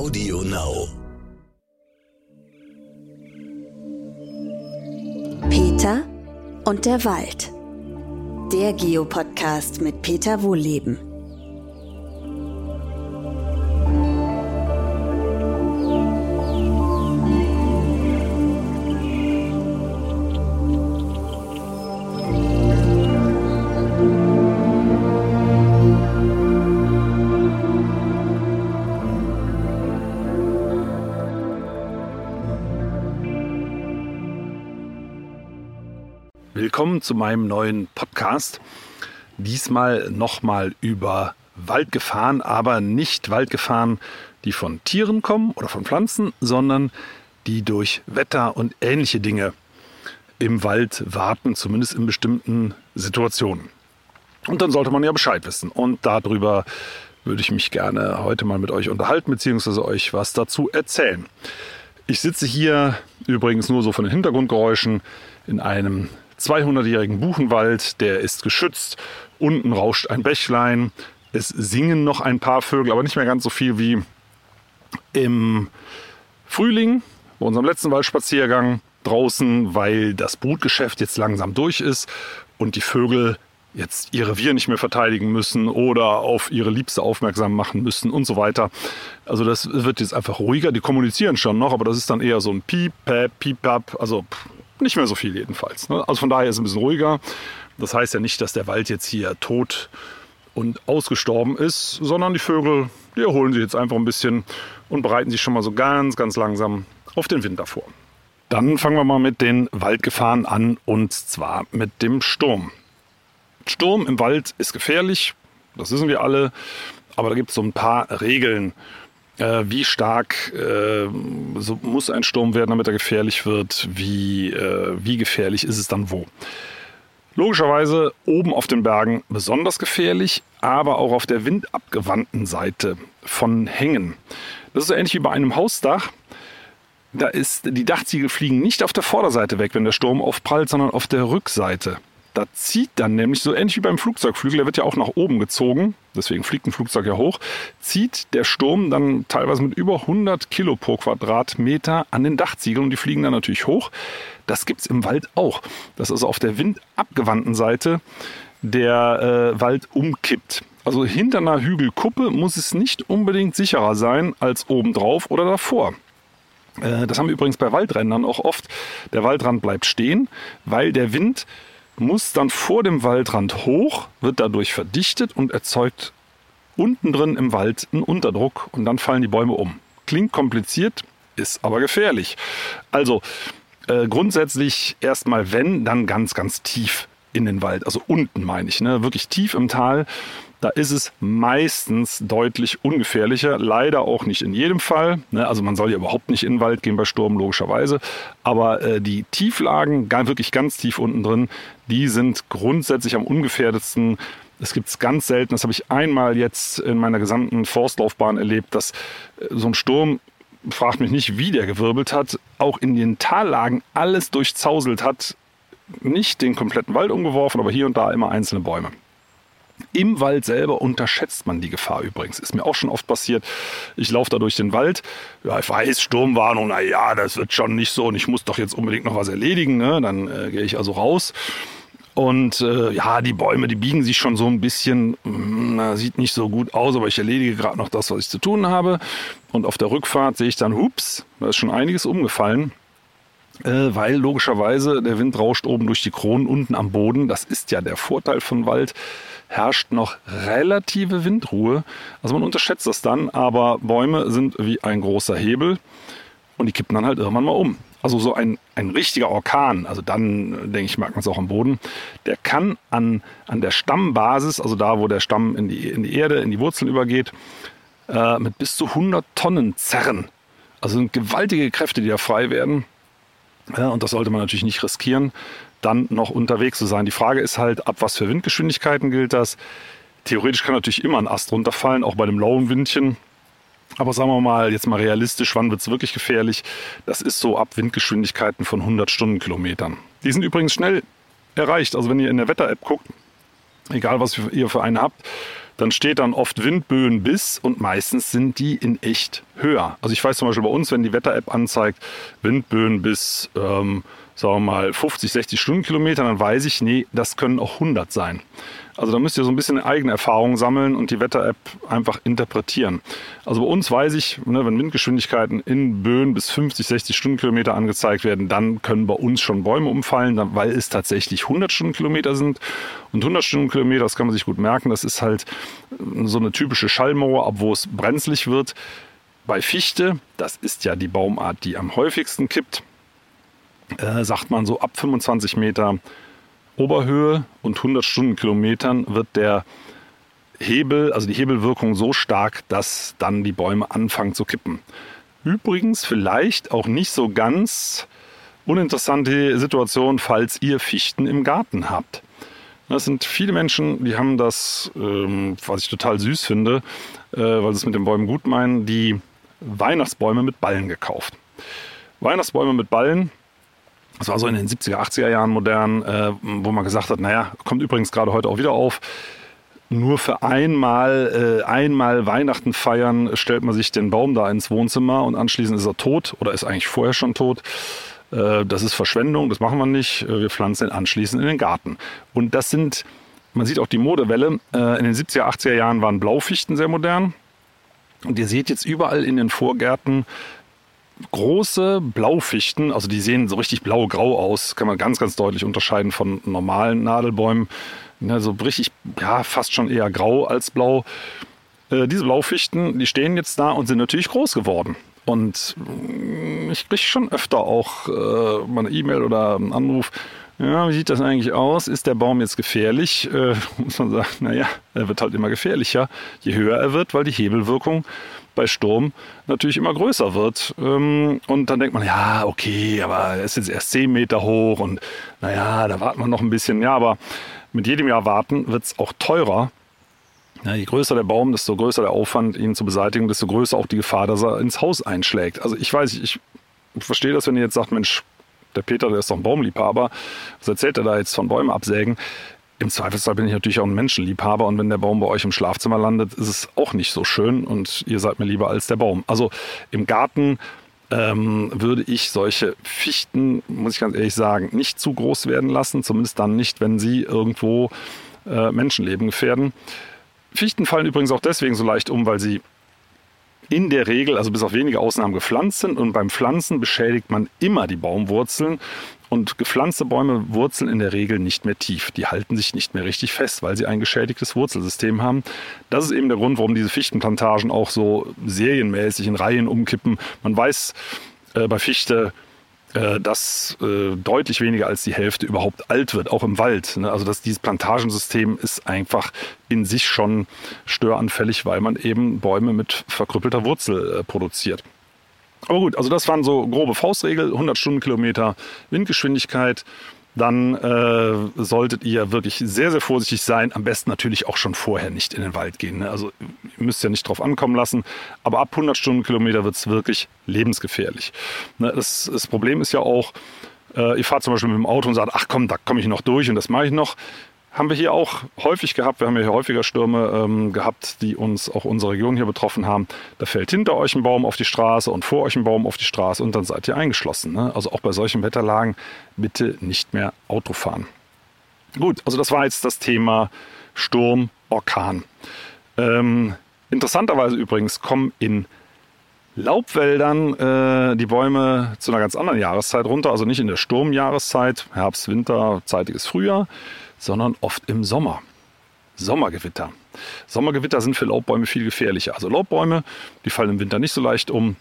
Audio Now. Peter und der Wald. Der Geopodcast mit Peter Wohlleben. Willkommen zu meinem neuen Podcast. Diesmal nochmal über Waldgefahren, aber nicht Waldgefahren, die von Tieren kommen oder von Pflanzen, sondern die durch Wetter und ähnliche Dinge im Wald warten, zumindest in bestimmten Situationen. Und dann sollte man ja Bescheid wissen. Und darüber würde ich mich gerne heute mal mit euch unterhalten, beziehungsweise euch was dazu erzählen. Ich sitze hier übrigens nur so von den Hintergrundgeräuschen in einem 200-jährigen Buchenwald, der ist geschützt. Unten rauscht ein Bächlein. Es singen noch ein paar Vögel, aber nicht mehr ganz so viel wie im Frühling, bei unserem letzten Waldspaziergang draußen, weil das Brutgeschäft jetzt langsam durch ist und die Vögel jetzt ihr Revier nicht mehr verteidigen müssen oder auf ihre Liebste aufmerksam machen müssen und so weiter. Also das wird jetzt einfach ruhiger. Die kommunizieren schon noch, aber das ist dann eher so ein Piep, Pap, Piep, Pap. Also nicht mehr so viel jedenfalls. Ne? Also von daher ist es ein bisschen ruhiger. Das heißt ja nicht, dass der Wald jetzt hier tot und ausgestorben ist, sondern die Vögel, die erholen sich jetzt einfach ein bisschen und bereiten sich schon mal so ganz, ganz langsam auf den Winter vor. Dann fangen wir mal mit den Waldgefahren an und zwar mit dem Sturm. Sturm im Wald ist gefährlich, das wissen wir alle, aber da gibt es so ein paar Regeln, äh, wie stark äh, so muss ein Sturm werden, damit er gefährlich wird? Wie, äh, wie gefährlich ist es dann wo? Logischerweise oben auf den Bergen besonders gefährlich, aber auch auf der windabgewandten Seite von Hängen. Das ist ähnlich wie bei einem Hausdach. Da ist, die Dachziegel fliegen nicht auf der Vorderseite weg, wenn der Sturm aufprallt, sondern auf der Rückseite. Da zieht dann nämlich, so ähnlich wie beim Flugzeugflügel, der wird ja auch nach oben gezogen, deswegen fliegt ein Flugzeug ja hoch, zieht der Sturm dann teilweise mit über 100 Kilo pro Quadratmeter an den Dachziegeln und die fliegen dann natürlich hoch. Das gibt es im Wald auch. Das ist also auf der windabgewandten Seite der äh, Wald umkippt. Also hinter einer Hügelkuppe muss es nicht unbedingt sicherer sein als obendrauf oder davor. Äh, das haben wir übrigens bei Waldrändern auch oft. Der Waldrand bleibt stehen, weil der Wind muss dann vor dem Waldrand hoch, wird dadurch verdichtet und erzeugt unten drin im Wald einen Unterdruck und dann fallen die Bäume um. Klingt kompliziert, ist aber gefährlich. Also äh, grundsätzlich erstmal wenn, dann ganz, ganz tief in den Wald. Also unten meine ich, ne? wirklich tief im Tal. Da ist es meistens deutlich ungefährlicher. Leider auch nicht in jedem Fall. Ne? Also man soll ja überhaupt nicht in den Wald gehen bei Sturm, logischerweise. Aber äh, die Tieflagen, wirklich ganz tief unten drin, die sind grundsätzlich am ungefährdetsten. Es gibt es ganz selten, das habe ich einmal jetzt in meiner gesamten Forstlaufbahn erlebt, dass äh, so ein Sturm fragt mich nicht, wie der gewirbelt hat, auch in den Tallagen alles durchzauselt hat. Nicht den kompletten Wald umgeworfen, aber hier und da immer einzelne Bäume. Im Wald selber unterschätzt man die Gefahr übrigens. Ist mir auch schon oft passiert. Ich laufe da durch den Wald. Ja, ich weiß, Sturmwarnung, na ja, das wird schon nicht so und ich muss doch jetzt unbedingt noch was erledigen. Ne? Dann äh, gehe ich also raus. Und äh, ja, die Bäume, die biegen sich schon so ein bisschen, hm, sieht nicht so gut aus, aber ich erledige gerade noch das, was ich zu tun habe. Und auf der Rückfahrt sehe ich dann, hups, da ist schon einiges umgefallen äh, weil logischerweise der Wind rauscht oben durch die Kronen, unten am Boden. Das ist ja der Vorteil von Wald herrscht noch relative Windruhe. Also man unterschätzt das dann, aber Bäume sind wie ein großer Hebel und die kippen dann halt irgendwann mal um. Also so ein, ein richtiger Orkan, also dann denke ich, merkt man es auch am Boden, der kann an, an der Stammbasis, also da, wo der Stamm in die, in die Erde, in die Wurzeln übergeht, äh, mit bis zu 100 Tonnen zerren. Also sind gewaltige Kräfte, die da frei werden. Ja, und das sollte man natürlich nicht riskieren dann noch unterwegs zu sein. Die Frage ist halt, ab was für Windgeschwindigkeiten gilt das? Theoretisch kann natürlich immer ein Ast runterfallen, auch bei dem lauen Windchen. Aber sagen wir mal, jetzt mal realistisch, wann wird es wirklich gefährlich? Das ist so ab Windgeschwindigkeiten von 100 Stundenkilometern. Die sind übrigens schnell erreicht. Also wenn ihr in der Wetter-App guckt, egal was ihr für eine habt, dann steht dann oft Windböen bis und meistens sind die in echt höher. Also ich weiß zum Beispiel bei uns, wenn die Wetter-App anzeigt, Windböen bis, ähm, sagen wir mal, 50, 60 Stundenkilometer, dann weiß ich, nee, das können auch 100 sein. Also da müsst ihr so ein bisschen eigene Erfahrungen sammeln und die Wetter-App einfach interpretieren. Also bei uns weiß ich, ne, wenn Windgeschwindigkeiten in Böen bis 50, 60 Stundenkilometer angezeigt werden, dann können bei uns schon Bäume umfallen, weil es tatsächlich 100 Stundenkilometer sind. Und 100 Stundenkilometer, das kann man sich gut merken, das ist halt so eine typische Schallmauer, ab wo es brenzlig wird. Bei Fichte, das ist ja die Baumart, die am häufigsten kippt, äh, sagt man so ab 25 Meter Oberhöhe und 100 Stundenkilometern wird der Hebel, also die Hebelwirkung so stark, dass dann die Bäume anfangen zu kippen. Übrigens vielleicht auch nicht so ganz uninteressante Situation, falls ihr Fichten im Garten habt. Das sind viele Menschen, die haben das, ähm, was ich total süß finde, äh, weil sie es mit den Bäumen gut meinen, die Weihnachtsbäume mit Ballen gekauft. Weihnachtsbäume mit Ballen das war so in den 70er, 80er Jahren modern, äh, wo man gesagt hat, naja, kommt übrigens gerade heute auch wieder auf. Nur für einmal, äh, einmal Weihnachten feiern, stellt man sich den Baum da ins Wohnzimmer und anschließend ist er tot oder ist eigentlich vorher schon tot. Äh, das ist Verschwendung, das machen wir nicht. Äh, wir pflanzen ihn anschließend in den Garten. Und das sind, man sieht auch die Modewelle. Äh, in den 70er, 80er Jahren waren Blaufichten sehr modern. Und ihr seht jetzt überall in den Vorgärten große Blaufichten, also die sehen so richtig blau-grau aus, kann man ganz, ganz deutlich unterscheiden von normalen Nadelbäumen. Ne, so richtig, ja, fast schon eher grau als blau. Äh, diese Blaufichten, die stehen jetzt da und sind natürlich groß geworden. Und mm, ich kriege schon öfter auch äh, mal eine E-Mail oder einen Anruf. Ja, wie sieht das eigentlich aus? Ist der Baum jetzt gefährlich? Äh, muss man sagen, naja, er wird halt immer gefährlicher, je höher er wird, weil die Hebelwirkung bei Sturm natürlich immer größer wird. Ähm, und dann denkt man, ja, okay, aber er ist jetzt erst 10 Meter hoch und naja, da warten wir noch ein bisschen. Ja, aber mit jedem Jahr warten wird es auch teurer. Ja, je größer der Baum, desto größer der Aufwand, ihn zu beseitigen, desto größer auch die Gefahr, dass er ins Haus einschlägt. Also ich weiß, ich verstehe das, wenn ihr jetzt sagt, Mensch, der Peter, der ist doch ein Baumliebhaber, was erzählt er da jetzt von Bäumen absägen? Im Zweifelsfall bin ich natürlich auch ein Menschenliebhaber und wenn der Baum bei euch im Schlafzimmer landet, ist es auch nicht so schön und ihr seid mir lieber als der Baum. Also im Garten ähm, würde ich solche Fichten, muss ich ganz ehrlich sagen, nicht zu groß werden lassen, zumindest dann nicht, wenn sie irgendwo äh, Menschenleben gefährden. Fichten fallen übrigens auch deswegen so leicht um, weil sie in der Regel, also bis auf wenige Ausnahmen, gepflanzt sind und beim Pflanzen beschädigt man immer die Baumwurzeln und gepflanzte Bäume wurzeln in der Regel nicht mehr tief. Die halten sich nicht mehr richtig fest, weil sie ein geschädigtes Wurzelsystem haben. Das ist eben der Grund, warum diese Fichtenplantagen auch so serienmäßig in Reihen umkippen. Man weiß äh, bei Fichte, dass äh, deutlich weniger als die Hälfte überhaupt alt wird, auch im Wald. Ne? Also dass dieses Plantagensystem ist einfach in sich schon störanfällig, weil man eben Bäume mit verkrüppelter Wurzel äh, produziert. Aber gut, also das waren so grobe Faustregel, 100 Stundenkilometer Windgeschwindigkeit. Dann äh, solltet ihr wirklich sehr, sehr vorsichtig sein. Am besten natürlich auch schon vorher nicht in den Wald gehen. Ne? Also ihr müsst ja nicht drauf ankommen lassen. Aber ab 100 Stundenkilometer wird es wirklich lebensgefährlich. Ne? Das, das Problem ist ja auch, äh, ihr fahrt zum Beispiel mit dem Auto und sagt, ach komm, da komme ich noch durch und das mache ich noch haben wir hier auch häufig gehabt. Wir haben hier häufiger Stürme ähm, gehabt, die uns auch unsere Region hier betroffen haben. Da fällt hinter euch ein Baum auf die Straße und vor euch ein Baum auf die Straße und dann seid ihr eingeschlossen. Ne? Also auch bei solchen Wetterlagen bitte nicht mehr Auto fahren. Gut, also das war jetzt das Thema Sturm, Orkan. Ähm, interessanterweise übrigens kommen in Laubwäldern äh, die Bäume zu einer ganz anderen Jahreszeit runter, also nicht in der Sturmjahreszeit, Herbst, Winter, zeitiges Frühjahr, sondern oft im Sommer. Sommergewitter. Sommergewitter sind für Laubbäume viel gefährlicher. Also Laubbäume, die fallen im Winter nicht so leicht um.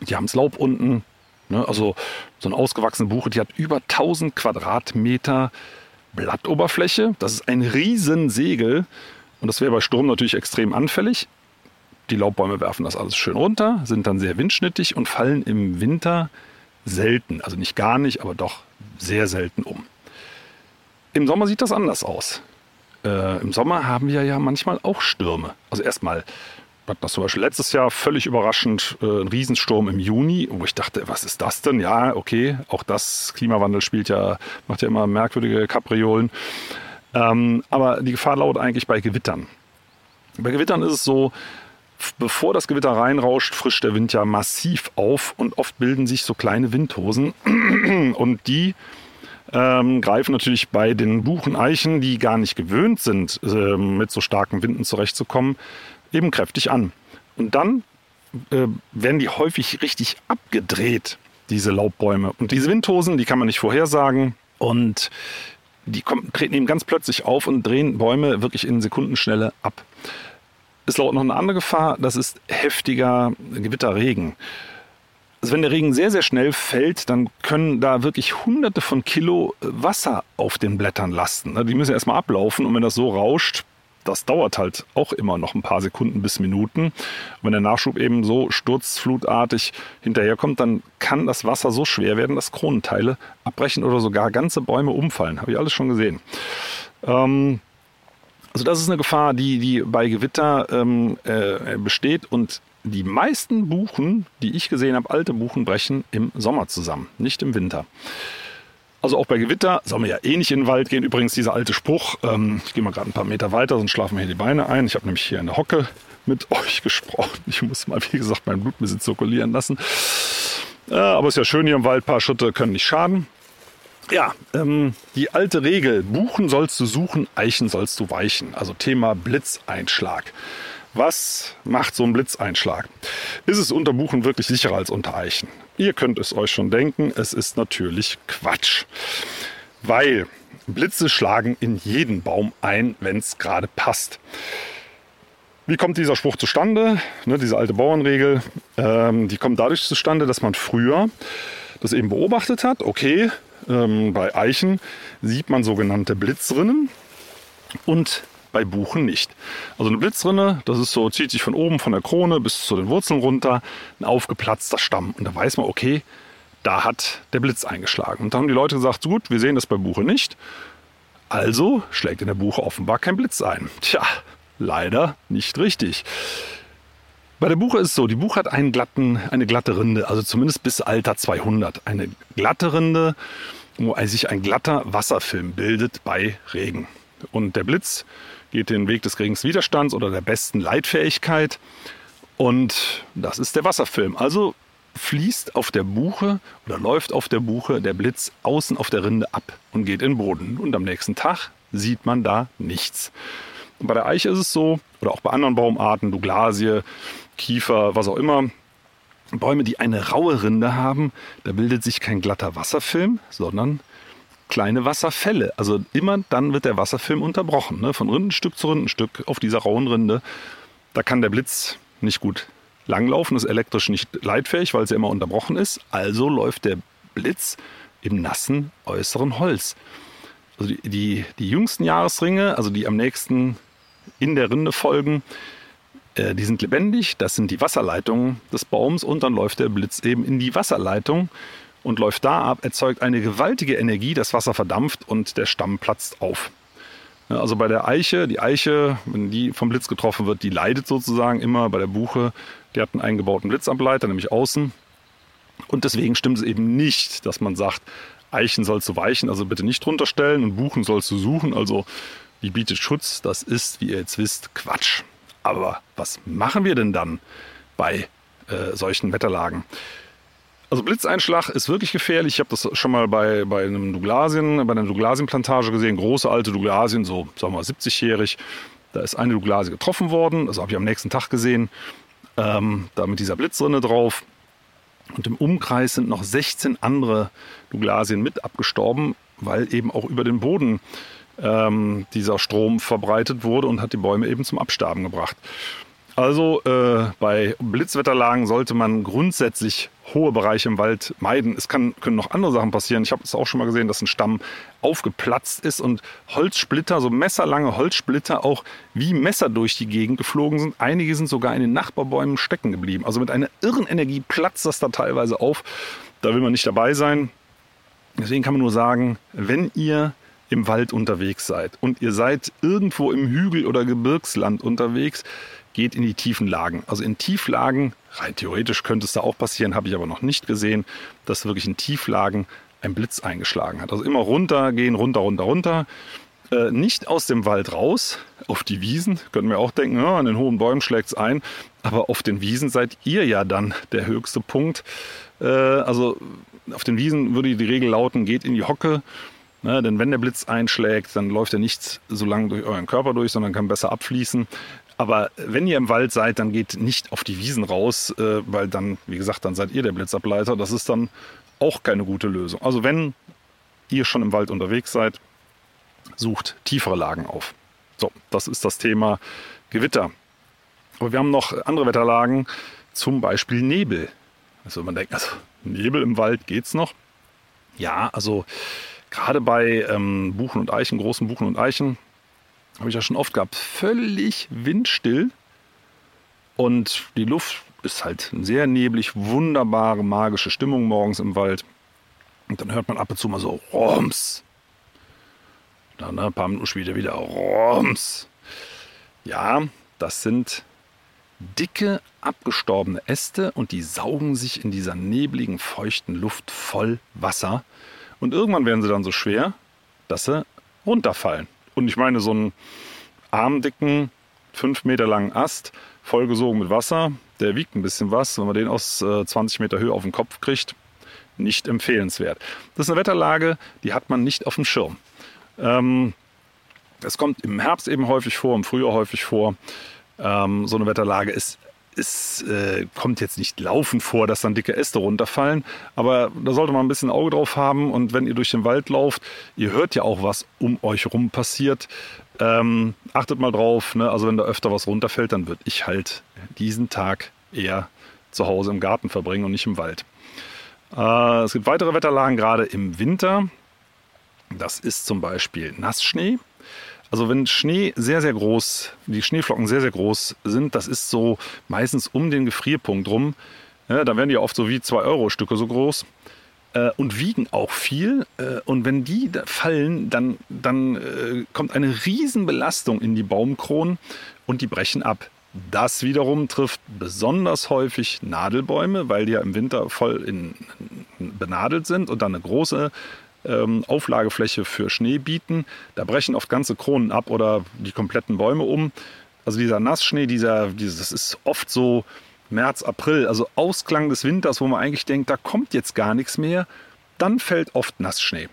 Die haben das Laub unten. Ne? Also so eine ausgewachsene Buche, die hat über 1000 Quadratmeter Blattoberfläche. Das ist ein Riesensegel. Und das wäre bei Sturm natürlich extrem anfällig. Die Laubbäume werfen das alles schön runter, sind dann sehr windschnittig und fallen im Winter selten, also nicht gar nicht, aber doch sehr selten um. Im Sommer sieht das anders aus. Äh, Im Sommer haben wir ja manchmal auch Stürme. Also erstmal hatten das zum Beispiel letztes Jahr völlig überraschend äh, ein Riesensturm im Juni, wo ich dachte, was ist das denn? Ja, okay, auch das Klimawandel spielt ja, macht ja immer merkwürdige Kapriolen. Ähm, aber die Gefahr lautet eigentlich bei Gewittern. Bei Gewittern ist es so, bevor das Gewitter reinrauscht, frischt der Wind ja massiv auf und oft bilden sich so kleine Windhosen und die ähm, greifen natürlich bei den Bucheneichen, die gar nicht gewöhnt sind, äh, mit so starken Winden zurechtzukommen, eben kräftig an. Und dann äh, werden die häufig richtig abgedreht, diese Laubbäume. Und diese Windhosen, die kann man nicht vorhersagen. Und die kommen, treten eben ganz plötzlich auf und drehen Bäume wirklich in Sekundenschnelle ab. Es lauert noch eine andere Gefahr, das ist heftiger Gewitterregen. Also wenn der Regen sehr, sehr schnell fällt, dann können da wirklich hunderte von Kilo Wasser auf den Blättern lasten. Die müssen erstmal ablaufen und wenn das so rauscht, das dauert halt auch immer noch ein paar Sekunden bis Minuten. Und wenn der Nachschub eben so sturzflutartig hinterherkommt, dann kann das Wasser so schwer werden, dass Kronenteile abbrechen oder sogar ganze Bäume umfallen. Habe ich alles schon gesehen. Ähm, also das ist eine Gefahr, die, die bei Gewitter ähm, äh, besteht und die meisten Buchen, die ich gesehen habe, alte Buchen brechen im Sommer zusammen, nicht im Winter. Also auch bei Gewitter soll man ja eh nicht in den Wald gehen. Übrigens dieser alte Spruch, ähm, ich gehe mal gerade ein paar Meter weiter, sonst schlafen mir hier die Beine ein. Ich habe nämlich hier in der Hocke mit euch gesprochen. Ich muss mal, wie gesagt, mein Blut ein bisschen zirkulieren lassen. Äh, aber es ist ja schön hier im Wald, ein paar Schritte können nicht schaden. Ja, ähm, die alte Regel, Buchen sollst du suchen, Eichen sollst du weichen. Also Thema Blitzeinschlag. Was macht so ein Blitzeinschlag? Ist es unter Buchen wirklich sicherer als unter Eichen? Ihr könnt es euch schon denken, es ist natürlich Quatsch. Weil Blitze schlagen in jeden Baum ein, wenn es gerade passt. Wie kommt dieser Spruch zustande? Ne, diese alte Bauernregel, ähm, die kommt dadurch zustande, dass man früher das eben beobachtet hat. Okay, ähm, bei Eichen sieht man sogenannte Blitzrinnen und bei Buchen nicht. Also eine Blitzrinne, das ist so, zieht sich von oben von der Krone bis zu den Wurzeln runter, ein aufgeplatzter Stamm. Und da weiß man, okay, da hat der Blitz eingeschlagen. Und dann haben die Leute gesagt, gut, wir sehen das bei Buche nicht. Also schlägt in der Buche offenbar kein Blitz ein. Tja, leider nicht richtig. Bei der Buche ist es so, die Buche hat einen glatten, eine glatte Rinde, also zumindest bis Alter 200. Eine glatte Rinde, wo sich ein glatter Wasserfilm bildet bei Regen. Und der Blitz geht den Weg des geringsten Widerstands oder der besten Leitfähigkeit. Und das ist der Wasserfilm. Also fließt auf der Buche oder läuft auf der Buche der Blitz außen auf der Rinde ab und geht in den Boden. Und am nächsten Tag sieht man da nichts. Und bei der Eiche ist es so, oder auch bei anderen Baumarten, Douglasie, Kiefer, was auch immer, Bäume, die eine raue Rinde haben, da bildet sich kein glatter Wasserfilm, sondern kleine Wasserfälle. Also immer dann wird der Wasserfilm unterbrochen, ne? von Rindenstück zu Rindenstück auf dieser rauen Rinde. Da kann der Blitz nicht gut langlaufen, ist elektrisch nicht leitfähig, weil es ja immer unterbrochen ist. Also läuft der Blitz im nassen äußeren Holz. Also die, die, die jüngsten Jahresringe, also die am nächsten in der Rinde folgen, äh, die sind lebendig. Das sind die Wasserleitungen des Baums und dann läuft der Blitz eben in die Wasserleitung und läuft da ab, erzeugt eine gewaltige Energie, das Wasser verdampft und der Stamm platzt auf. Also bei der Eiche, die Eiche, wenn die vom Blitz getroffen wird, die leidet sozusagen immer. Bei der Buche, die hat einen eingebauten Blitzableiter, nämlich außen. Und deswegen stimmt es eben nicht, dass man sagt, Eichen sollst du weichen, also bitte nicht drunter stellen und Buchen sollst du suchen. Also die bietet Schutz. Das ist, wie ihr jetzt wisst, Quatsch. Aber was machen wir denn dann bei äh, solchen Wetterlagen? Also Blitzeinschlag ist wirklich gefährlich. Ich habe das schon mal bei, bei einem Douglasien, bei einer Douglasienplantage gesehen. Große alte Douglasien, so sagen wir mal 70-jährig. Da ist eine Douglasie getroffen worden. Das habe ich am nächsten Tag gesehen. Ähm, da mit dieser Blitzrinne drauf. Und im Umkreis sind noch 16 andere Douglasien mit abgestorben, weil eben auch über den Boden ähm, dieser Strom verbreitet wurde und hat die Bäume eben zum Absterben gebracht. Also äh, bei Blitzwetterlagen sollte man grundsätzlich hohe Bereiche im Wald meiden. Es kann, können noch andere Sachen passieren. Ich habe es auch schon mal gesehen, dass ein Stamm aufgeplatzt ist und Holzsplitter, so messerlange Holzsplitter, auch wie Messer durch die Gegend geflogen sind. Einige sind sogar in den Nachbarbäumen stecken geblieben. Also mit einer irren Energie platzt das da teilweise auf. Da will man nicht dabei sein. Deswegen kann man nur sagen, wenn ihr im Wald unterwegs seid und ihr seid irgendwo im Hügel- oder Gebirgsland unterwegs, geht in die tiefen Lagen. Also in Tieflagen, rein theoretisch könnte es da auch passieren, habe ich aber noch nicht gesehen, dass wirklich in Tieflagen ein Blitz eingeschlagen hat. Also immer runter gehen, runter, runter, runter. äh, nicht aus dem Wald raus, auf die Wiesen. Können wir auch denken, ja, an den hohen Bäumen schlägt es ein. Aber auf den Wiesen seid ihr ja dann der höchste Punkt. Äh, also auf den Wiesen würde die Regel lauten, geht in die Hocke. Ne, denn wenn der Blitz einschlägt, dann läuft er nicht so lange durch euren Körper durch, sondern kann besser abfließen. Aber wenn ihr im Wald seid, dann geht nicht auf die Wiesen raus, äh, weil dann, wie gesagt, dann seid ihr der Blitzableiter. Das ist dann auch keine gute Lösung. Also wenn ihr schon im Wald unterwegs seid, sucht tiefere Lagen auf. So, das ist das Thema Gewitter. Aber wir haben noch andere Wetterlagen, zum Beispiel Nebel. Also man denkt, also Nebel im Wald geht's noch. Ja, also gerade bei ähm, Buchen und Eichen, großen Buchen und Eichen, habe ich ja schon oft gehabt, völlig windstill. Und die Luft ist halt sehr neblig, wunderbare, magische Stimmung morgens im Wald. Und dann hört man ab und zu mal so Roms. Dann ne, ein paar Minuten später wieder Roms. Ja, das sind dicke, abgestorbene Äste und die saugen sich in dieser nebligen, feuchten Luft voll Wasser. Und irgendwann werden sie dann so schwer, dass sie runterfallen. Und ich meine, so einen armdicken, fünf Meter langen Ast, vollgesogen mit Wasser, der wiegt ein bisschen was. Wenn man den aus äh, 20 Meter Höhe auf den Kopf kriegt, nicht empfehlenswert. Das ist eine Wetterlage, die hat man nicht auf dem Schirm. Ähm, es kommt im Herbst eben häufig vor, im Frühjahr häufig vor. Ähm, so eine Wetterlage ist es äh, kommt jetzt nicht laufend vor, dass dann dicke Äste runterfallen, aber da sollte man ein bisschen Auge drauf haben und wenn ihr durch den Wald lauft, ihr hört ja auch, was um euch rum passiert. Ähm, achtet mal drauf, ne? also wenn da öfter was runterfällt, dann würde ich halt diesen Tag eher zu Hause im Garten verbringen und nicht im Wald. Äh, es gibt weitere Wetterlagen, gerade im Winter. Das ist zum Beispiel Nassschnee. Also wenn Schnee sehr, sehr groß, die Schneeflocken sehr, sehr groß sind, das ist so meistens um den Gefrierpunkt rum. Ja, da werden die oft so wie 2-Euro-Stücke so groß äh, und wiegen auch viel. Äh, und wenn die fallen, dann, dann äh, kommt eine Riesenbelastung in die Baumkronen und die brechen ab. Das wiederum trifft besonders häufig Nadelbäume, weil die ja im Winter voll in, benadelt sind und dann eine große ähm, Auflagefläche für Schnee bieten. Da brechen oft ganze Kronen ab oder die kompletten Bäume um. Also dieser Nassschnee, dieser, dieses, das ist oft so März, April, also Ausklang des Winters, wo man eigentlich denkt, da kommt jetzt gar nichts mehr. Dann fällt oft Nassschnee.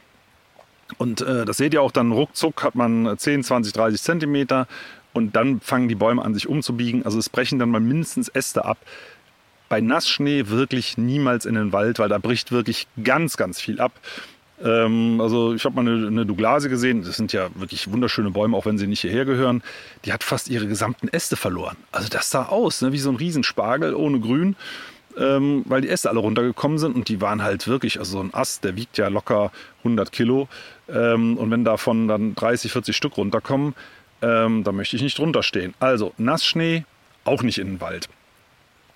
Und äh, das seht ihr auch dann ruckzuck hat man 10, 20, 30 Zentimeter und dann fangen die Bäume an sich umzubiegen. Also es brechen dann mal mindestens Äste ab. Bei Nassschnee wirklich niemals in den Wald, weil da bricht wirklich ganz, ganz viel ab. Ähm, also ich habe mal eine, eine Douglasie gesehen, das sind ja wirklich wunderschöne Bäume, auch wenn sie nicht hierher gehören. Die hat fast ihre gesamten Äste verloren. Also das sah aus, ne, wie so ein Riesenspargel ohne Grün. Ähm, weil die Äste alle runtergekommen sind und die waren halt wirklich, also so ein Ast, der wiegt ja locker 100 Kilo ähm, und wenn davon dann 30, 40 Stück runterkommen, ähm, da möchte ich nicht drunter stehen. Also Nassschnee, auch nicht in den Wald.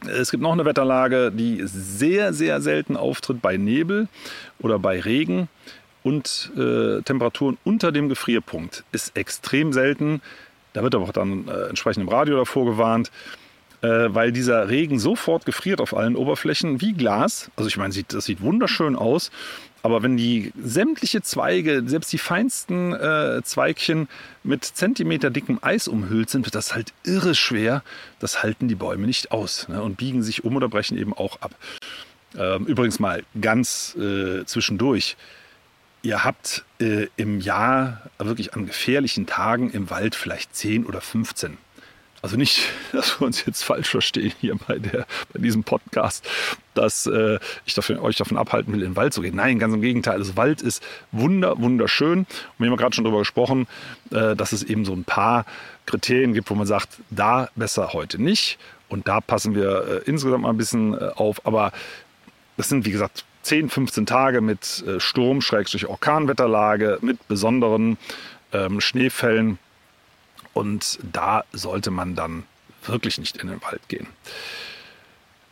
Es gibt noch eine Wetterlage, die sehr, sehr selten auftritt bei Nebel oder bei Regen und äh, Temperaturen unter dem Gefrierpunkt. Ist extrem selten. Da wird aber auch dann äh, entsprechend im Radio davor gewarnt, äh, weil dieser Regen sofort gefriert auf allen Oberflächen wie Glas. Also ich meine, das sieht wunderschön aus. Aber wenn die sämtliche Zweige, selbst die feinsten äh, Zweigchen mit Zentimeter dickem Eis umhüllt sind, wird das halt irre schwer. Das halten die Bäume nicht aus ne, und biegen sich um oder brechen eben auch ab. Ähm, übrigens mal ganz äh, zwischendurch. Ihr habt äh, im Jahr wirklich an gefährlichen Tagen im Wald vielleicht 10 oder 15 also nicht, dass wir uns jetzt falsch verstehen hier bei, der, bei diesem Podcast, dass äh, ich dafür, euch davon abhalten will, in den Wald zu gehen. Nein, ganz im Gegenteil. Das also Wald ist wunder, wunderschön. Und wir haben gerade schon darüber gesprochen, äh, dass es eben so ein paar Kriterien gibt, wo man sagt, da besser heute nicht. Und da passen wir äh, insgesamt mal ein bisschen äh, auf. Aber das sind, wie gesagt, 10, 15 Tage mit äh, Sturm, Schrägstrich Orkanwetterlage, mit besonderen ähm, Schneefällen. Und da sollte man dann wirklich nicht in den Wald gehen.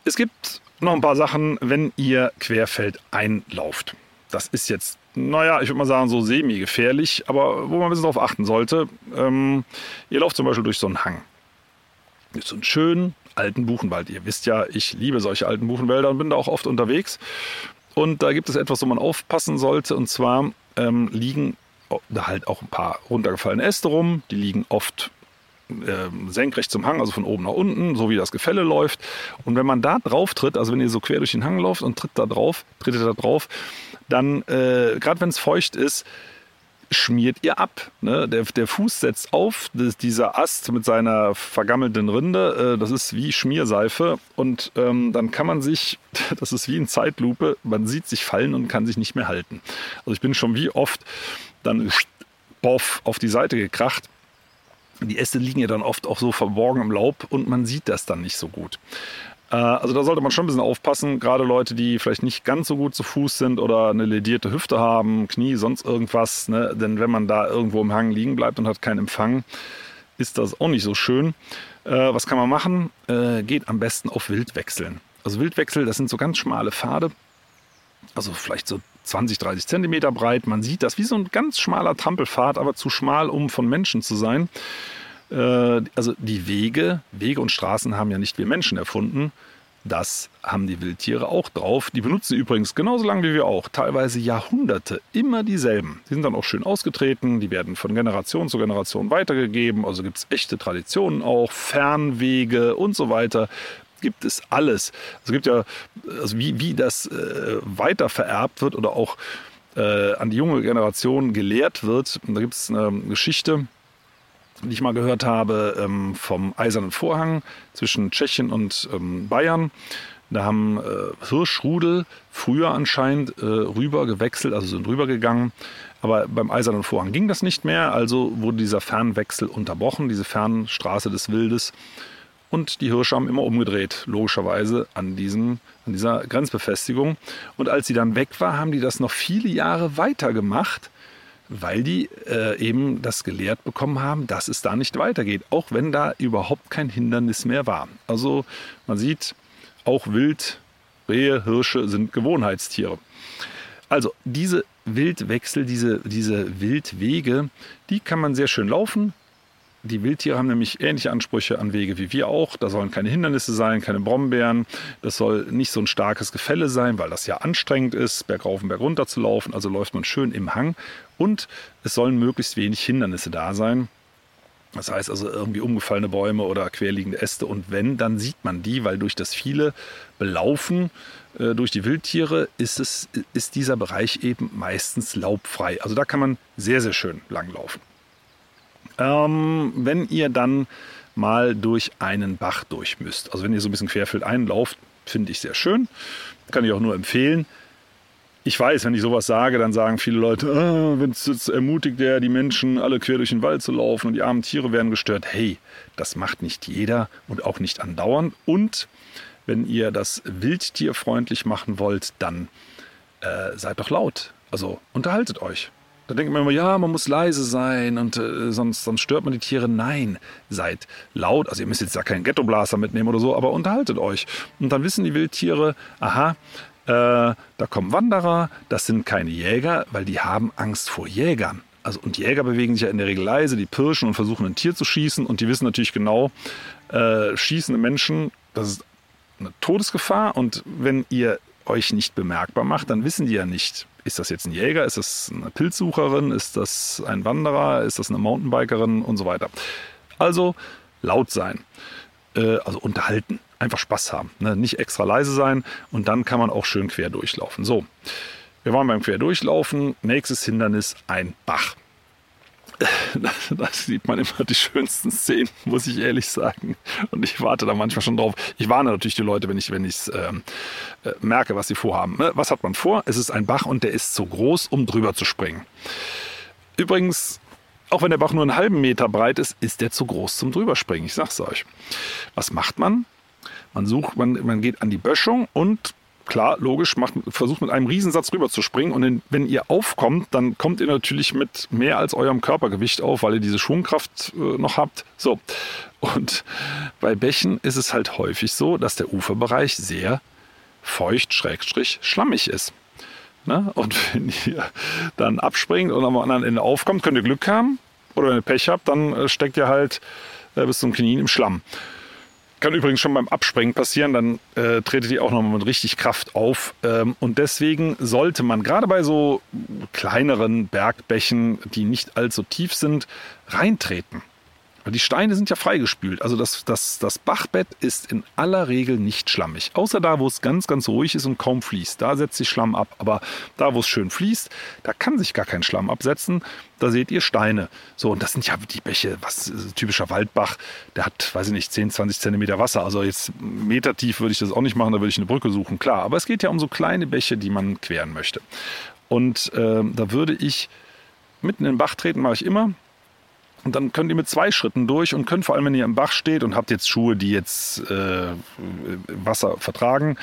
Es gibt noch ein paar Sachen, wenn ihr querfeld einlauft. Das ist jetzt, naja, ich würde mal sagen, so semi-gefährlich, aber wo man ein bisschen darauf achten sollte. Ähm, ihr lauft zum Beispiel durch so einen Hang. Durch so einen schönen alten Buchenwald. Ihr wisst ja, ich liebe solche alten Buchenwälder und bin da auch oft unterwegs. Und da gibt es etwas, wo man aufpassen sollte. Und zwar ähm, liegen da halt auch ein paar runtergefallene Äste rum. Die liegen oft äh, senkrecht zum Hang, also von oben nach unten, so wie das Gefälle läuft. Und wenn man da drauf tritt, also wenn ihr so quer durch den Hang lauft und tritt da drauf, trittet da drauf, dann, äh, gerade wenn es feucht ist, schmiert ihr ab. Ne? Der, der Fuß setzt auf, das, dieser Ast mit seiner vergammelten Rinde, äh, das ist wie Schmierseife und ähm, dann kann man sich, das ist wie in Zeitlupe, man sieht sich fallen und kann sich nicht mehr halten. Also ich bin schon wie oft dann boff auf die Seite gekracht. Die Äste liegen ja dann oft auch so verborgen im Laub und man sieht das dann nicht so gut. Äh, also da sollte man schon ein bisschen aufpassen, gerade Leute, die vielleicht nicht ganz so gut zu Fuß sind oder eine ledierte Hüfte haben, Knie, sonst irgendwas. Ne? Denn wenn man da irgendwo im Hang liegen bleibt und hat keinen Empfang, ist das auch nicht so schön. Äh, was kann man machen? Äh, geht am besten auf Wildwechseln. Also Wildwechsel, das sind so ganz schmale Pfade, also vielleicht so 20, 30 Zentimeter breit. Man sieht das wie so ein ganz schmaler Trampelpfad, aber zu schmal, um von Menschen zu sein. Äh, also die Wege, Wege und Straßen haben ja nicht wir Menschen erfunden. Das haben die Wildtiere auch drauf. Die benutzen übrigens genauso lange wie wir auch, teilweise Jahrhunderte, immer dieselben. Die sind dann auch schön ausgetreten, die werden von Generation zu Generation weitergegeben. Also gibt es echte Traditionen auch, Fernwege und so weiter. Gibt es alles. Es gibt ja, also wie, wie das äh, weiter vererbt wird oder auch äh, an die junge Generation gelehrt wird. da gibt es eine Geschichte, die ich mal gehört habe, ähm, vom Eisernen Vorhang zwischen Tschechien und ähm, Bayern. Da haben äh, Hirschrudel früher anscheinend äh, rüber gewechselt, also sind rübergegangen. Aber beim Eisernen Vorhang ging das nicht mehr, also wurde dieser Fernwechsel unterbrochen, diese Fernstraße des Wildes. Und die Hirsche haben immer umgedreht, logischerweise an, diesem, an dieser Grenzbefestigung. Und als sie dann weg war, haben die das noch viele Jahre weitergemacht weil die äh, eben das gelehrt bekommen haben, dass es da nicht weitergeht, auch wenn da überhaupt kein Hindernis mehr war. Also man sieht, auch Wild, Rehe, Hirsche sind Gewohnheitstiere. Also diese Wildwechsel, diese, diese Wildwege, die kann man sehr schön laufen, die Wildtiere haben nämlich ähnliche Ansprüche an Wege wie wir auch. Da sollen keine Hindernisse sein, keine Brombeeren. Das soll nicht so ein starkes Gefälle sein, weil das ja anstrengend ist, bergauf und bergunter zu laufen. Also läuft man schön im Hang. Und es sollen möglichst wenig Hindernisse da sein. Das heißt also irgendwie umgefallene Bäume oder querliegende Äste. Und wenn, dann sieht man die, weil durch das viele Belaufen äh, durch die Wildtiere ist, es, ist dieser Bereich eben meistens laubfrei. Also da kann man sehr, sehr schön langlaufen. Ähm, wenn ihr dann mal durch einen Bach durch müsst, also wenn ihr so ein bisschen querfeld einlauft, finde ich sehr schön. Kann ich auch nur empfehlen. Ich weiß, wenn ich sowas sage, dann sagen viele Leute, ah, wenn es ermutigt der die Menschen, alle quer durch den Wald zu laufen und die armen Tiere werden gestört. Hey, das macht nicht jeder und auch nicht andauernd. Und wenn ihr das wildtierfreundlich machen wollt, dann äh, seid doch laut. Also unterhaltet euch. Da denkt man immer, ja, man muss leise sein und äh, sonst, sonst stört man die Tiere. Nein, seid laut. Also ihr müsst jetzt da keinen Ghettoblaster mitnehmen oder so, aber unterhaltet euch. Und dann wissen die Wildtiere, aha, äh, da kommen Wanderer, das sind keine Jäger, weil die haben Angst vor Jägern. Also, und Jäger bewegen sich ja in der Regel leise, die pirschen und versuchen ein Tier zu schießen und die wissen natürlich genau, äh, schießende Menschen, das ist eine Todesgefahr und wenn ihr euch nicht bemerkbar macht, dann wissen die ja nicht, ist das jetzt ein Jäger, ist das eine Pilzsucherin, ist das ein Wanderer, ist das eine Mountainbikerin? Und so weiter. Also laut sein, äh, also unterhalten, einfach Spaß haben, ne? nicht extra leise sein. Und dann kann man auch schön quer durchlaufen. So, wir waren beim Querdurchlaufen, nächstes Hindernis ein Bach. da sieht man immer die schönsten Szenen, muss ich ehrlich sagen. Und ich warte da manchmal schon drauf. Ich warne natürlich die Leute, wenn ich wenn ähm, äh, merke, was sie vorhaben. Ne? Was hat man vor? Es ist ein Bach und der ist zu groß, um drüber zu springen. Übrigens, auch wenn der Bach nur einen halben Meter breit ist, ist der zu groß zum drüberspringen. Ich sag's euch. Was macht man? Man sucht, man, man geht an die Böschung und klar, logisch, macht, versucht mit einem Riesensatz rüber zu springen. Und wenn ihr aufkommt, dann kommt ihr natürlich mit mehr als eurem Körpergewicht auf, weil ihr diese Schwungkraft äh, noch habt. So. Und bei Bächen ist es halt häufig so, dass der Uferbereich sehr feucht, schrägstrich, schlammig ist. Ne? Und wenn ihr dann abspringt und am anderen Ende aufkommt, könnt ihr Glück haben. Oder wenn ihr Pech habt, dann äh, steckt ihr halt äh, bis zum Knien im Schlamm. Kann übrigens schon beim Abspringen passieren, dann äh, tretet die auch nochmal mit richtig Kraft auf. Ähm, und deswegen sollte man gerade bei so kleineren Bergbächen, die nicht allzu tief sind, reintreten. Die Steine sind ja freigespült. Also das, das, das Bachbett ist in aller Regel nicht schlammig. Außer da, wo es ganz, ganz ruhig ist und kaum fließt. Da setzt sich Schlamm ab. Aber da, wo es schön fließt, da kann sich gar kein Schlamm absetzen. Da seht ihr Steine. So, und das sind ja die Bäche, was typischer Waldbach, der hat, weiß ich nicht, 10, 20 Zentimeter Wasser. Also jetzt Meter tief würde ich das auch nicht machen, da würde ich eine Brücke suchen, klar. Aber es geht ja um so kleine Bäche, die man queren möchte. Und äh, da würde ich mitten in den Bach treten, mache ich immer. Und dann könnt ihr mit zwei Schritten durch und könnt vor allem, wenn ihr im Bach steht und habt jetzt Schuhe, die jetzt äh, Wasser vertragen,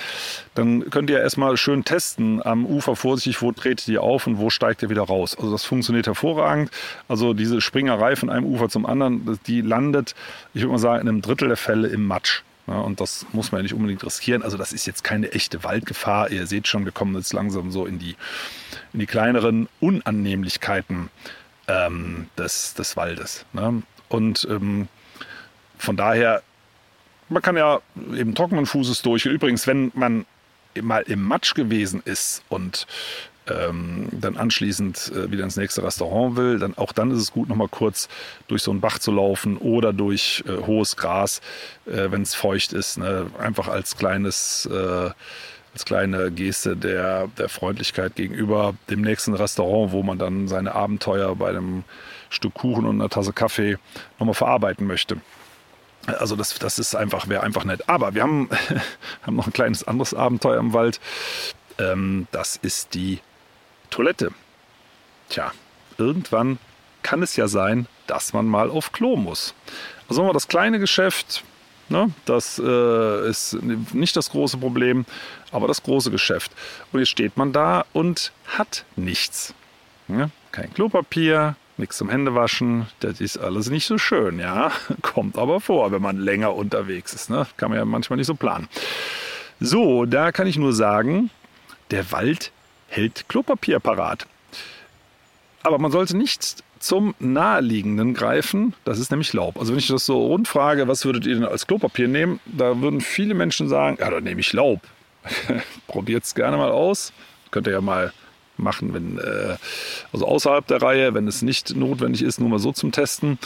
dann könnt ihr erstmal schön testen am Ufer vorsichtig, wo tretet ihr auf und wo steigt ihr wieder raus. Also das funktioniert hervorragend. Also diese Springerei von einem Ufer zum anderen, die landet, ich würde mal sagen, in einem Drittel der Fälle im Matsch. Ja, und das muss man ja nicht unbedingt riskieren. Also das ist jetzt keine echte Waldgefahr. Ihr seht schon, wir kommen jetzt langsam so in die, in die kleineren Unannehmlichkeiten ähm, des, des Waldes. Ne? Und ähm, von daher, man kann ja eben trockenen Fußes durch. Übrigens, wenn man mal im Matsch gewesen ist und ähm, dann anschließend äh, wieder ins nächste Restaurant will, dann auch dann ist es gut, nochmal kurz durch so einen Bach zu laufen oder durch äh, hohes Gras, äh, wenn es feucht ist. Ne? Einfach als kleines äh, als kleine Geste der, der Freundlichkeit gegenüber dem nächsten Restaurant, wo man dann seine Abenteuer bei einem Stück Kuchen und einer Tasse Kaffee nochmal verarbeiten möchte. Also das, das ist einfach, wäre einfach nett. Aber wir haben, haben noch ein kleines anderes Abenteuer im Wald. Ähm, das ist die Toilette. Tja, irgendwann kann es ja sein, dass man mal auf Klo muss. Also haben wir das kleine Geschäft, Ne? Das äh, ist nicht das große Problem, aber das große Geschäft. Und jetzt steht man da und hat nichts. Ne? Kein Klopapier, nichts zum Händewaschen. Das ist alles nicht so schön, ja. Kommt aber vor, wenn man länger unterwegs ist. Ne? Kann man ja manchmal nicht so planen. So, da kann ich nur sagen, der Wald hält Klopapier parat. Aber man sollte nicht zum naheliegenden greifen. Das ist nämlich Laub. Also wenn ich das so rund frage, was würdet ihr denn als Klopapier nehmen? Da würden viele Menschen sagen, ja, dann nehme ich Laub. Probiert es gerne mal aus. Könnt ihr ja mal machen, wenn, äh, also außerhalb der Reihe, wenn es nicht notwendig ist, nur mal so zum Testen.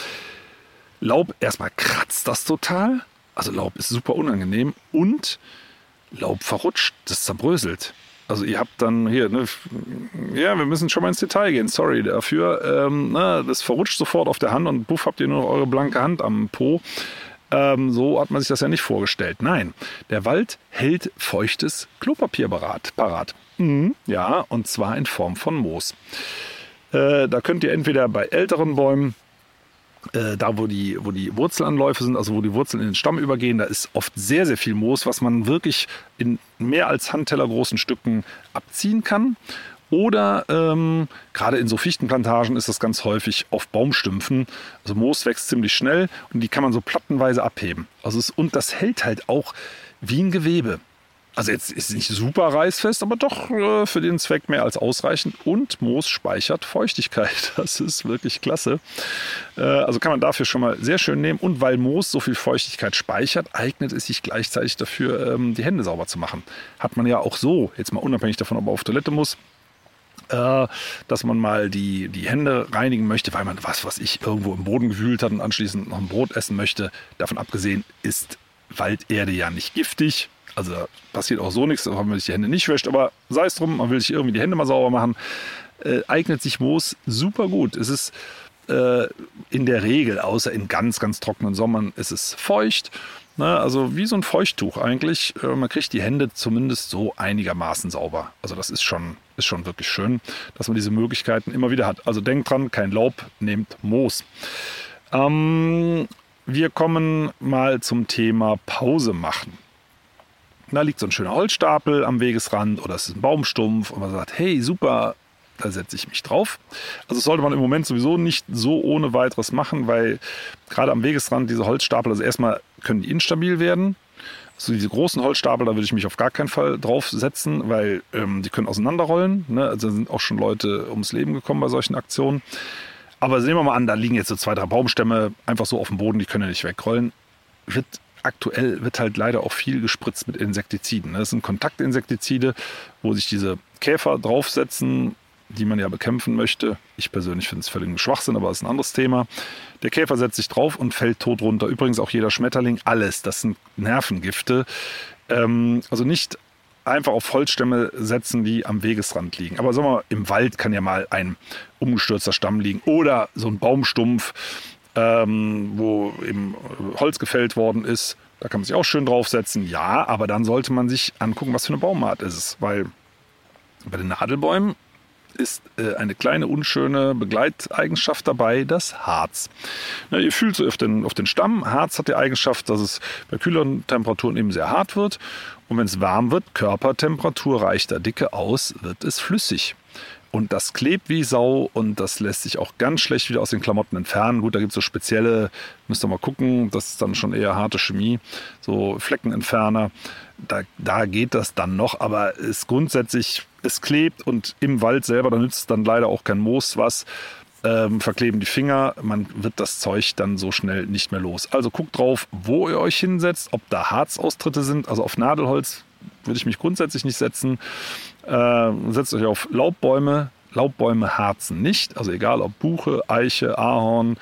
Laub, erstmal kratzt das total. Also Laub ist super unangenehm und Laub verrutscht, das zerbröselt. Also ihr habt dann hier, ne, ja, wir müssen schon mal ins Detail gehen, sorry dafür. Ähm, na, das verrutscht sofort auf der Hand und buff habt ihr nur noch eure blanke Hand am Po. Ähm, so hat man sich das ja nicht vorgestellt. Nein, der Wald hält feuchtes Klopapier parat. Mhm. Ja, und zwar in Form von Moos. Äh, da könnt ihr entweder bei älteren Bäumen äh, da wo die, wo die Wurzelanläufe sind, also wo die Wurzeln in den Stamm übergehen, da ist oft sehr, sehr viel Moos, was man wirklich in mehr als Handteller großen Stücken abziehen kann. Oder ähm, gerade in so Fichtenplantagen ist das ganz häufig auf Baumstümpfen. Also Moos wächst ziemlich schnell und die kann man so plattenweise abheben. Also es, und das hält halt auch wie ein Gewebe. Also jetzt ist nicht super reißfest, aber doch äh, für den Zweck mehr als ausreichend. Und Moos speichert Feuchtigkeit. Das ist wirklich klasse. Äh, also kann man dafür schon mal sehr schön nehmen. Und weil Moos so viel Feuchtigkeit speichert, eignet es sich gleichzeitig dafür, ähm, die Hände sauber zu machen. Hat man ja auch so, jetzt mal unabhängig davon, ob man auf Toilette muss, äh, dass man mal die, die Hände reinigen möchte, weil man was, was ich irgendwo im Boden gewühlt hat und anschließend noch ein Brot essen möchte. Davon abgesehen ist Walderde ja nicht giftig. Also da passiert auch so nichts, wenn man sich die Hände nicht wäscht, aber sei es drum, man will sich irgendwie die Hände mal sauber machen. Äh, eignet sich Moos super gut. Es ist äh, in der Regel, außer in ganz, ganz trockenen Sommern, ist es feucht. Ne? Also wie so ein Feuchttuch eigentlich. Äh, man kriegt die Hände zumindest so einigermaßen sauber. Also das ist schon, ist schon wirklich schön, dass man diese Möglichkeiten immer wieder hat. Also denkt dran, kein Laub, nehmt Moos. Ähm, wir kommen mal zum Thema Pause machen. Da liegt so ein schöner Holzstapel am Wegesrand oder es ist ein Baumstumpf und man sagt, hey, super, da setze ich mich drauf. Also sollte man im Moment sowieso nicht so ohne weiteres machen, weil gerade am Wegesrand diese Holzstapel, also erstmal können die instabil werden. So diese großen Holzstapel, da würde ich mich auf gar keinen Fall draufsetzen, weil ähm, die können auseinanderrollen. Ne? Also sind auch schon Leute ums Leben gekommen bei solchen Aktionen. Aber sehen wir mal an, da liegen jetzt so zwei, drei Baumstämme einfach so auf dem Boden, die können ja nicht wegrollen. Wird aktuell wird halt leider auch viel gespritzt mit Insektiziden. Das sind Kontaktinsektizide, wo sich diese Käfer draufsetzen, die man ja bekämpfen möchte. Ich persönlich finde es völlig Schwachsinn, aber das ist ein anderes Thema. Der Käfer setzt sich drauf und fällt tot runter. Übrigens auch jeder Schmetterling, alles. Das sind Nervengifte. Ähm, also nicht einfach auf Holzstämme setzen, die am Wegesrand liegen. Aber sagen wir mal, im Wald kann ja mal ein umgestürzter Stamm liegen oder so ein Baumstumpf, ähm, wo eben Holz gefällt worden ist. Da kann man sich auch schön draufsetzen. Ja, aber dann sollte man sich angucken, was für eine Baumart ist es. Weil bei den Nadelbäumen ist äh, eine kleine unschöne Begleiteigenschaft dabei, das Harz. Ja, ihr fühlt so auf den, auf den Stamm. Harz hat die Eigenschaft, dass es bei kühleren Temperaturen eben sehr hart wird. Und wenn es warm wird, Körpertemperatur reicht da Dicke aus, wird es flüssig. Und das klebt wie Sau und das lässt sich auch ganz schlecht wieder aus den Klamotten entfernen. Gut, da gibt es so spezielle, müsst ihr mal gucken, das ist dann schon eher harte Chemie, so Fleckenentferner. Da, da geht das dann noch, aber es grundsätzlich, es klebt und im Wald selber, da nützt dann leider auch kein Moos was. Ähm, verkleben die Finger, man wird das Zeug dann so schnell nicht mehr los. Also guckt drauf, wo ihr euch hinsetzt, ob da Harzaustritte sind. Also auf Nadelholz würde ich mich grundsätzlich nicht setzen. Äh, setzt euch auf Laubbäume. Laubbäume harzen nicht. Also egal ob Buche, Eiche, Ahorn,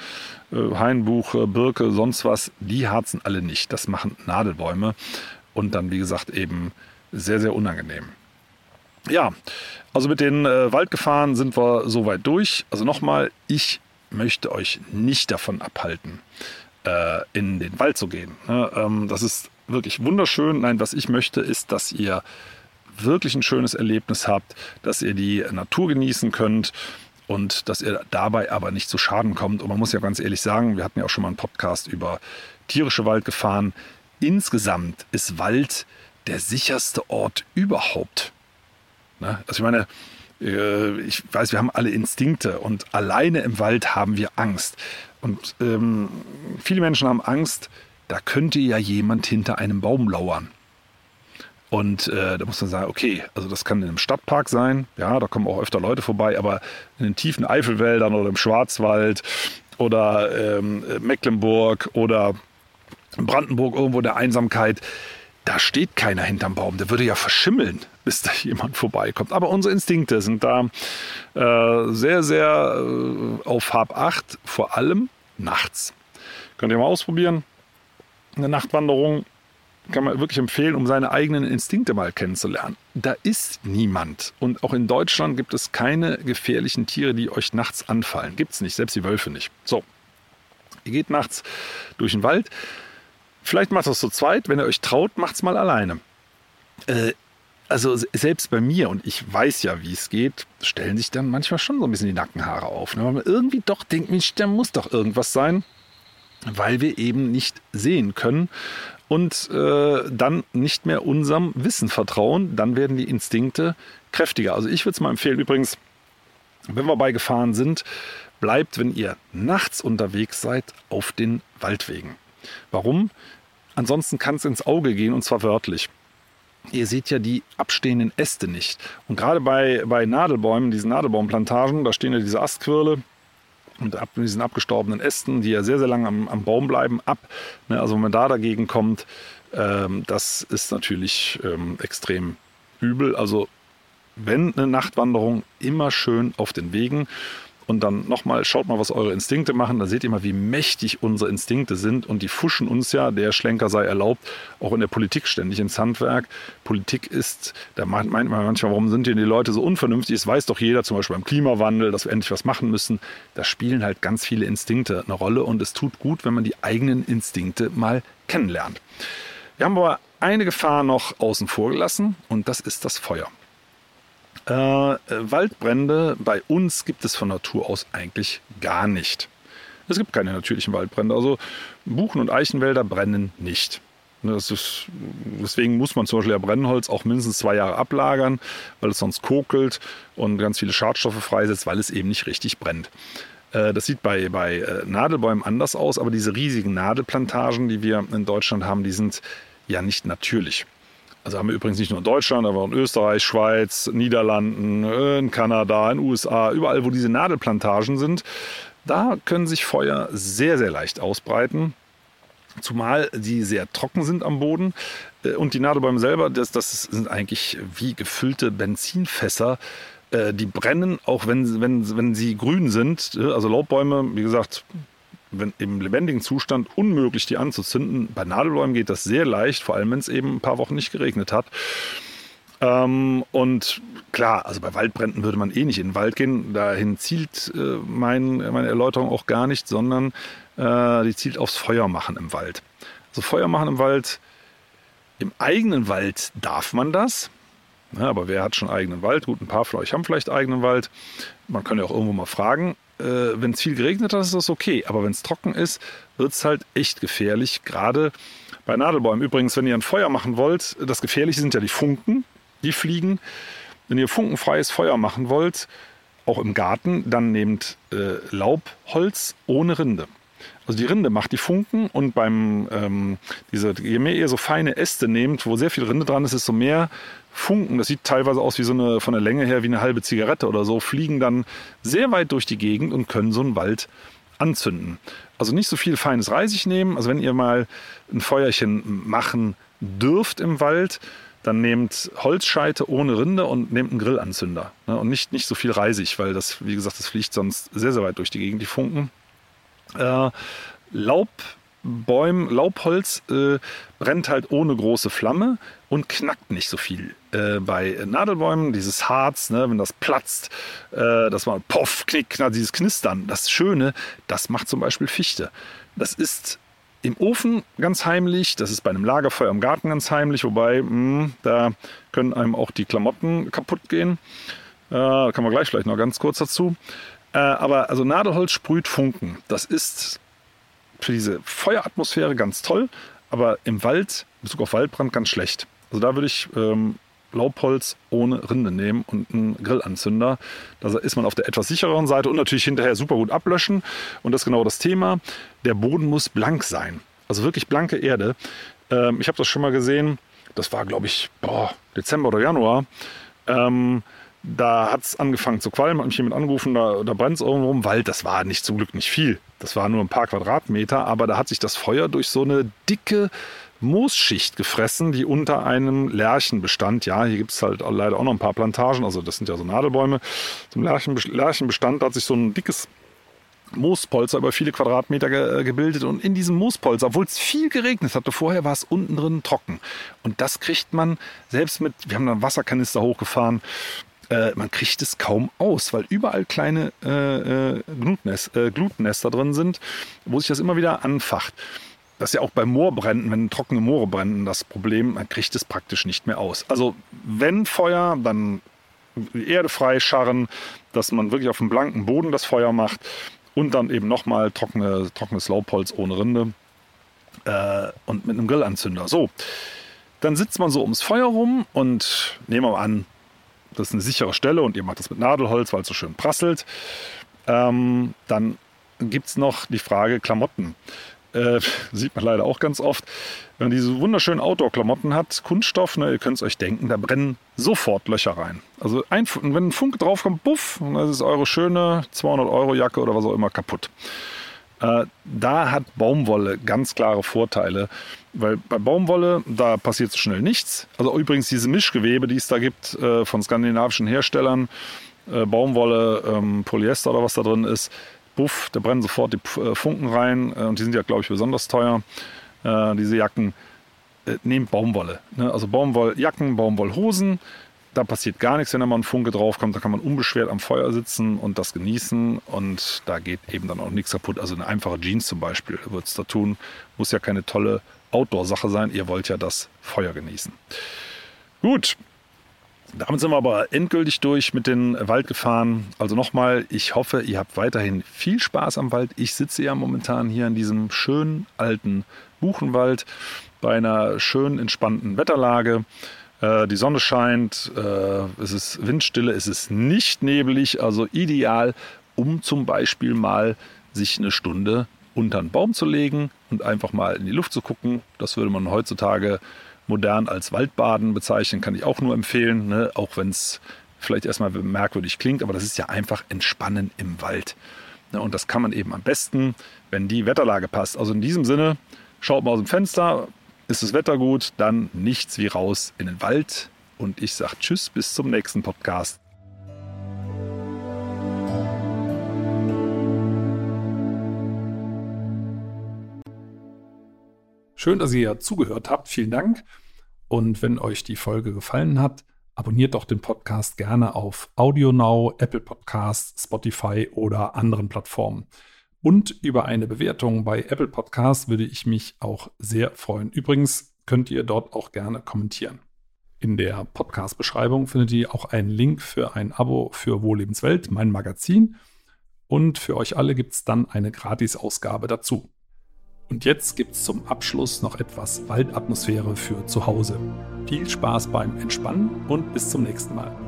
äh, Hainbuche, Birke, sonst was, die harzen alle nicht. Das machen Nadelbäume. Und dann, wie gesagt, eben sehr, sehr unangenehm. Ja, also mit den äh, Waldgefahren sind wir soweit durch. Also nochmal, ich möchte euch nicht davon abhalten, äh, in den Wald zu gehen. Ne? Ähm, das ist wirklich wunderschön. Nein, was ich möchte, ist, dass ihr wirklich ein schönes Erlebnis habt, dass ihr die Natur genießen könnt und dass ihr dabei aber nicht zu Schaden kommt. Und man muss ja ganz ehrlich sagen, wir hatten ja auch schon mal einen Podcast über tierische Waldgefahren. Insgesamt ist Wald der sicherste Ort überhaupt. Ne? Also ich meine, äh, ich weiß, wir haben alle Instinkte und alleine im Wald haben wir Angst. Und ähm, viele Menschen haben Angst, da könnte ja jemand hinter einem Baum lauern. Und äh, da muss man sagen, okay, also das kann in einem Stadtpark sein, ja, da kommen auch öfter Leute vorbei, aber in den tiefen Eifelwäldern oder im Schwarzwald oder ähm, Mecklenburg oder Brandenburg irgendwo der Einsamkeit, da steht keiner hinterm Baum. Der würde ja verschimmeln, bis da jemand vorbeikommt. Aber unsere Instinkte sind da äh, sehr, sehr äh, auf Hab 8, vor allem nachts. Könnt ihr mal ausprobieren eine Nachtwanderung kann man wirklich empfehlen, um seine eigenen Instinkte mal kennenzulernen. Da ist niemand. Und auch in Deutschland gibt es keine gefährlichen Tiere, die euch nachts anfallen. Gibt es nicht, selbst die Wölfe nicht. So, ihr geht nachts durch den Wald. Vielleicht macht es zu zweit. Wenn ihr euch traut, macht es mal alleine. Äh, also selbst bei mir, und ich weiß ja, wie es geht, stellen sich dann manchmal schon so ein bisschen die Nackenhaare auf. Ne? Weil man irgendwie doch denkt, Mensch, da muss doch irgendwas sein weil wir eben nicht sehen können und äh, dann nicht mehr unserem Wissen vertrauen. Dann werden die Instinkte kräftiger. Also ich würde es mal empfehlen, übrigens, wenn wir bei Gefahren sind, bleibt, wenn ihr nachts unterwegs seid, auf den Waldwegen. Warum? Ansonsten kann es ins Auge gehen und zwar wörtlich. Ihr seht ja die abstehenden Äste nicht. Und gerade bei, bei Nadelbäumen, diesen Nadelbaumplantagen, da stehen ja diese Astquirle, und ab diesen abgestorbenen Ästen, die ja sehr, sehr lange am, am Baum bleiben, ab. Ne, also wenn man da dagegen kommt, ähm, das ist natürlich ähm, extrem übel. Also wenn eine Nachtwanderung, immer schön auf den Wegen. Und dann nochmal, schaut mal, was eure Instinkte machen. Da seht ihr mal, wie mächtig unsere Instinkte sind. Und die fuschen uns ja, der Schlenker sei erlaubt, auch in der Politik ständig ins Handwerk. Politik ist, da meint man manchmal, warum sind denn die Leute so unvernünftig? Es weiß doch jeder, zum Beispiel beim Klimawandel, dass wir endlich was machen müssen. Da spielen halt ganz viele Instinkte eine Rolle. Und es tut gut, wenn man die eigenen Instinkte mal kennenlernt. Wir haben aber eine Gefahr noch außen vor gelassen und das ist das Feuer. Äh, Waldbrände bei uns gibt es von Natur aus eigentlich gar nicht. Es gibt keine natürlichen Waldbrände. Also Buchen- und Eichenwälder brennen nicht. Ist, deswegen muss man zum Beispiel ja Brennholz auch mindestens zwei Jahre ablagern, weil es sonst kokelt und ganz viele Schadstoffe freisetzt, weil es eben nicht richtig brennt. Äh, das sieht bei, bei äh, Nadelbäumen anders aus, aber diese riesigen Nadelplantagen, die wir in Deutschland haben, die sind ja nicht natürlich. Also haben wir übrigens nicht nur in Deutschland, aber auch in Österreich, Schweiz, Niederlanden, in Kanada, in USA, überall, wo diese Nadelplantagen sind. Da können sich Feuer sehr, sehr leicht ausbreiten. Zumal sie sehr trocken sind am Boden. Äh, und die Nadelbäume selber, das, das sind eigentlich wie gefüllte Benzinfässer. Äh, die brennen, auch wenn, wenn, wenn sie grün sind. Äh, also Laubbäume, wie gesagt, im lebendigen Zustand unmöglich, die anzuzünden. Bei Nadelbäumen geht das sehr leicht, vor allem wenn es eben ein paar Wochen nicht geregnet hat. Ähm, und klar, also bei Waldbränden würde man eh nicht in den Wald gehen. Dahin zielt äh, mein, meine Erläuterung auch gar nicht, sondern äh, die zielt aufs Feuer machen im Wald. Also Feuer machen im Wald, im eigenen Wald darf man das. Ja, aber wer hat schon eigenen Wald? Gut, ein paar von euch haben vielleicht eigenen Wald. Man kann ja auch irgendwo mal fragen. Äh, wenn es viel geregnet hat, ist das okay. Aber wenn es trocken ist, wird es halt echt gefährlich. Gerade bei Nadelbäumen. Übrigens, wenn ihr ein Feuer machen wollt, das Gefährliche sind ja die Funken, die fliegen. Wenn ihr funkenfreies Feuer machen wollt, auch im Garten, dann nehmt äh, Laubholz ohne Rinde. Also die Rinde macht die Funken und beim ähm, diese, je mehr ihr so feine Äste nehmt, wo sehr viel Rinde dran ist, desto mehr Funken, das sieht teilweise aus wie so eine von der Länge her wie eine halbe Zigarette oder so, fliegen dann sehr weit durch die Gegend und können so einen Wald anzünden. Also nicht so viel feines Reisig nehmen. Also wenn ihr mal ein Feuerchen machen dürft im Wald, dann nehmt Holzscheite ohne Rinde und nehmt einen Grillanzünder. Ne? Und nicht, nicht so viel Reisig, weil das, wie gesagt, das fliegt sonst sehr, sehr weit durch die Gegend, die Funken. Äh, Laubbäume, Laubholz äh, brennt halt ohne große Flamme und knackt nicht so viel. Äh, bei Nadelbäumen, dieses Harz, ne, wenn das platzt, äh, das mal poff, knick, knack, dieses Knistern, das Schöne, das macht zum Beispiel Fichte. Das ist im Ofen ganz heimlich, das ist bei einem Lagerfeuer im Garten ganz heimlich, wobei mh, hm, da können einem auch die Klamotten kaputt gehen. Äh, kommen wir gleich vielleicht noch ganz kurz dazu. Äh, aber also Nadelholz sprüht Funken. Das ist für diese Feueratmosphäre ganz toll, aber im Wald, in Bezug auf Waldbrand, ganz schlecht. Also da würde ich ähm, Laubholz ohne Rinde nehmen und einen Grillanzünder. Da ist man auf der etwas sichereren Seite und natürlich hinterher super gut ablöschen. Und das ist genau das Thema. Der Boden muss blank sein. Also wirklich blanke Erde. Ähm, ich habe das schon mal gesehen. Das war, glaube ich, boah, Dezember oder Januar. Ähm, da hat es angefangen zu qualmen, hat mich jemand angerufen, da, da brennt es irgendwo im Wald. Das war nicht zum Glück nicht viel. Das war nur ein paar Quadratmeter, aber da hat sich das Feuer durch so eine dicke Moosschicht gefressen, die unter einem Lärchen bestand. Ja, hier gibt es halt leider auch noch ein paar Plantagen, also das sind ja so Nadelbäume. Zum Lärchen, Lärchenbestand hat sich so ein dickes Moospolster über viele Quadratmeter ge äh, gebildet und in diesem Moospolster, obwohl es viel geregnet hatte, vorher war es unten drin trocken. Und das kriegt man selbst mit, wir haben dann Wasserkanister hochgefahren, äh, man kriegt es kaum aus, weil überall kleine äh, äh, äh, Glutnester drin sind, wo sich das immer wieder anfacht. Das ist ja auch bei Moorbränden, wenn trockene Moore brennen, das Problem, man kriegt es praktisch nicht mehr aus. Also wenn Feuer, dann Erde frei scharren, dass man wirklich auf dem blanken Boden das Feuer macht und dann eben nochmal trockene, trockenes Laubholz ohne Rinde äh, und mit einem Grillanzünder. So, dann sitzt man so ums Feuer rum und nehmen wir mal an, das ist eine sichere Stelle und ihr macht das mit Nadelholz, weil es so schön prasselt. Ähm, dann gibt es noch die Frage Klamotten. Äh, sieht man leider auch ganz oft. Wenn man diese wunderschönen Outdoor-Klamotten hat, Kunststoff, ne, ihr könnt es euch denken, da brennen sofort Löcher rein. Also ein, wenn ein Funke draufkommt, buff, dann ist eure schöne 200-Euro-Jacke oder was auch immer kaputt. Äh, da hat Baumwolle ganz klare Vorteile. Weil bei Baumwolle, da passiert so schnell nichts. Also übrigens diese Mischgewebe, die es da gibt äh, von skandinavischen Herstellern, äh, Baumwolle, ähm, Polyester oder was da drin ist, buff, da brennen sofort die Funken rein und die sind ja, glaube ich, besonders teuer, diese Jacken. Nehmt Baumwolle. Ne? Also Baumwolljacken, Baumwollhosen, da passiert gar nichts, wenn da mal ein Funke draufkommt. Da kann man unbeschwert am Feuer sitzen und das genießen und da geht eben dann auch nichts kaputt. Also eine einfache Jeans zum Beispiel wird es da tun. Muss ja keine tolle Outdoor-Sache sein. Ihr wollt ja das Feuer genießen. Gut, damit sind wir aber endgültig durch mit den Waldgefahren. Also nochmal, ich hoffe, ihr habt weiterhin viel Spaß am Wald. Ich sitze ja momentan hier in diesem schönen alten Buchenwald bei einer schönen entspannten Wetterlage. Äh, die Sonne scheint, äh, es ist Windstille, es ist nicht nebelig, also ideal, um zum Beispiel mal sich eine Stunde unter einen Baum zu legen und einfach mal in die Luft zu gucken. Das würde man heutzutage modern als Waldbaden bezeichnen, kann ich auch nur empfehlen, ne? auch wenn es vielleicht erstmal merkwürdig klingt, aber das ist ja einfach Entspannen im Wald. Ne? Und das kann man eben am besten, wenn die Wetterlage passt. Also in diesem Sinne, Schaut mal aus dem Fenster, ist das Wetter gut, dann nichts wie raus in den Wald. Und ich sage Tschüss, bis zum nächsten Podcast. Schön, dass ihr zugehört habt. Vielen Dank. Und wenn euch die Folge gefallen hat, abonniert doch den Podcast gerne auf AudioNow, Apple Podcasts, Spotify oder anderen Plattformen. Und über eine Bewertung bei Apple Podcasts würde ich mich auch sehr freuen. Übrigens könnt ihr dort auch gerne kommentieren. In der Podcast-Beschreibung findet ihr auch einen Link für ein Abo für Wohllebenswelt, mein Magazin. Und für euch alle gibt es dann eine Gratis-Ausgabe dazu. Und jetzt gibt es zum Abschluss noch etwas Waldatmosphäre für zu Hause. Viel Spaß beim Entspannen und bis zum nächsten Mal.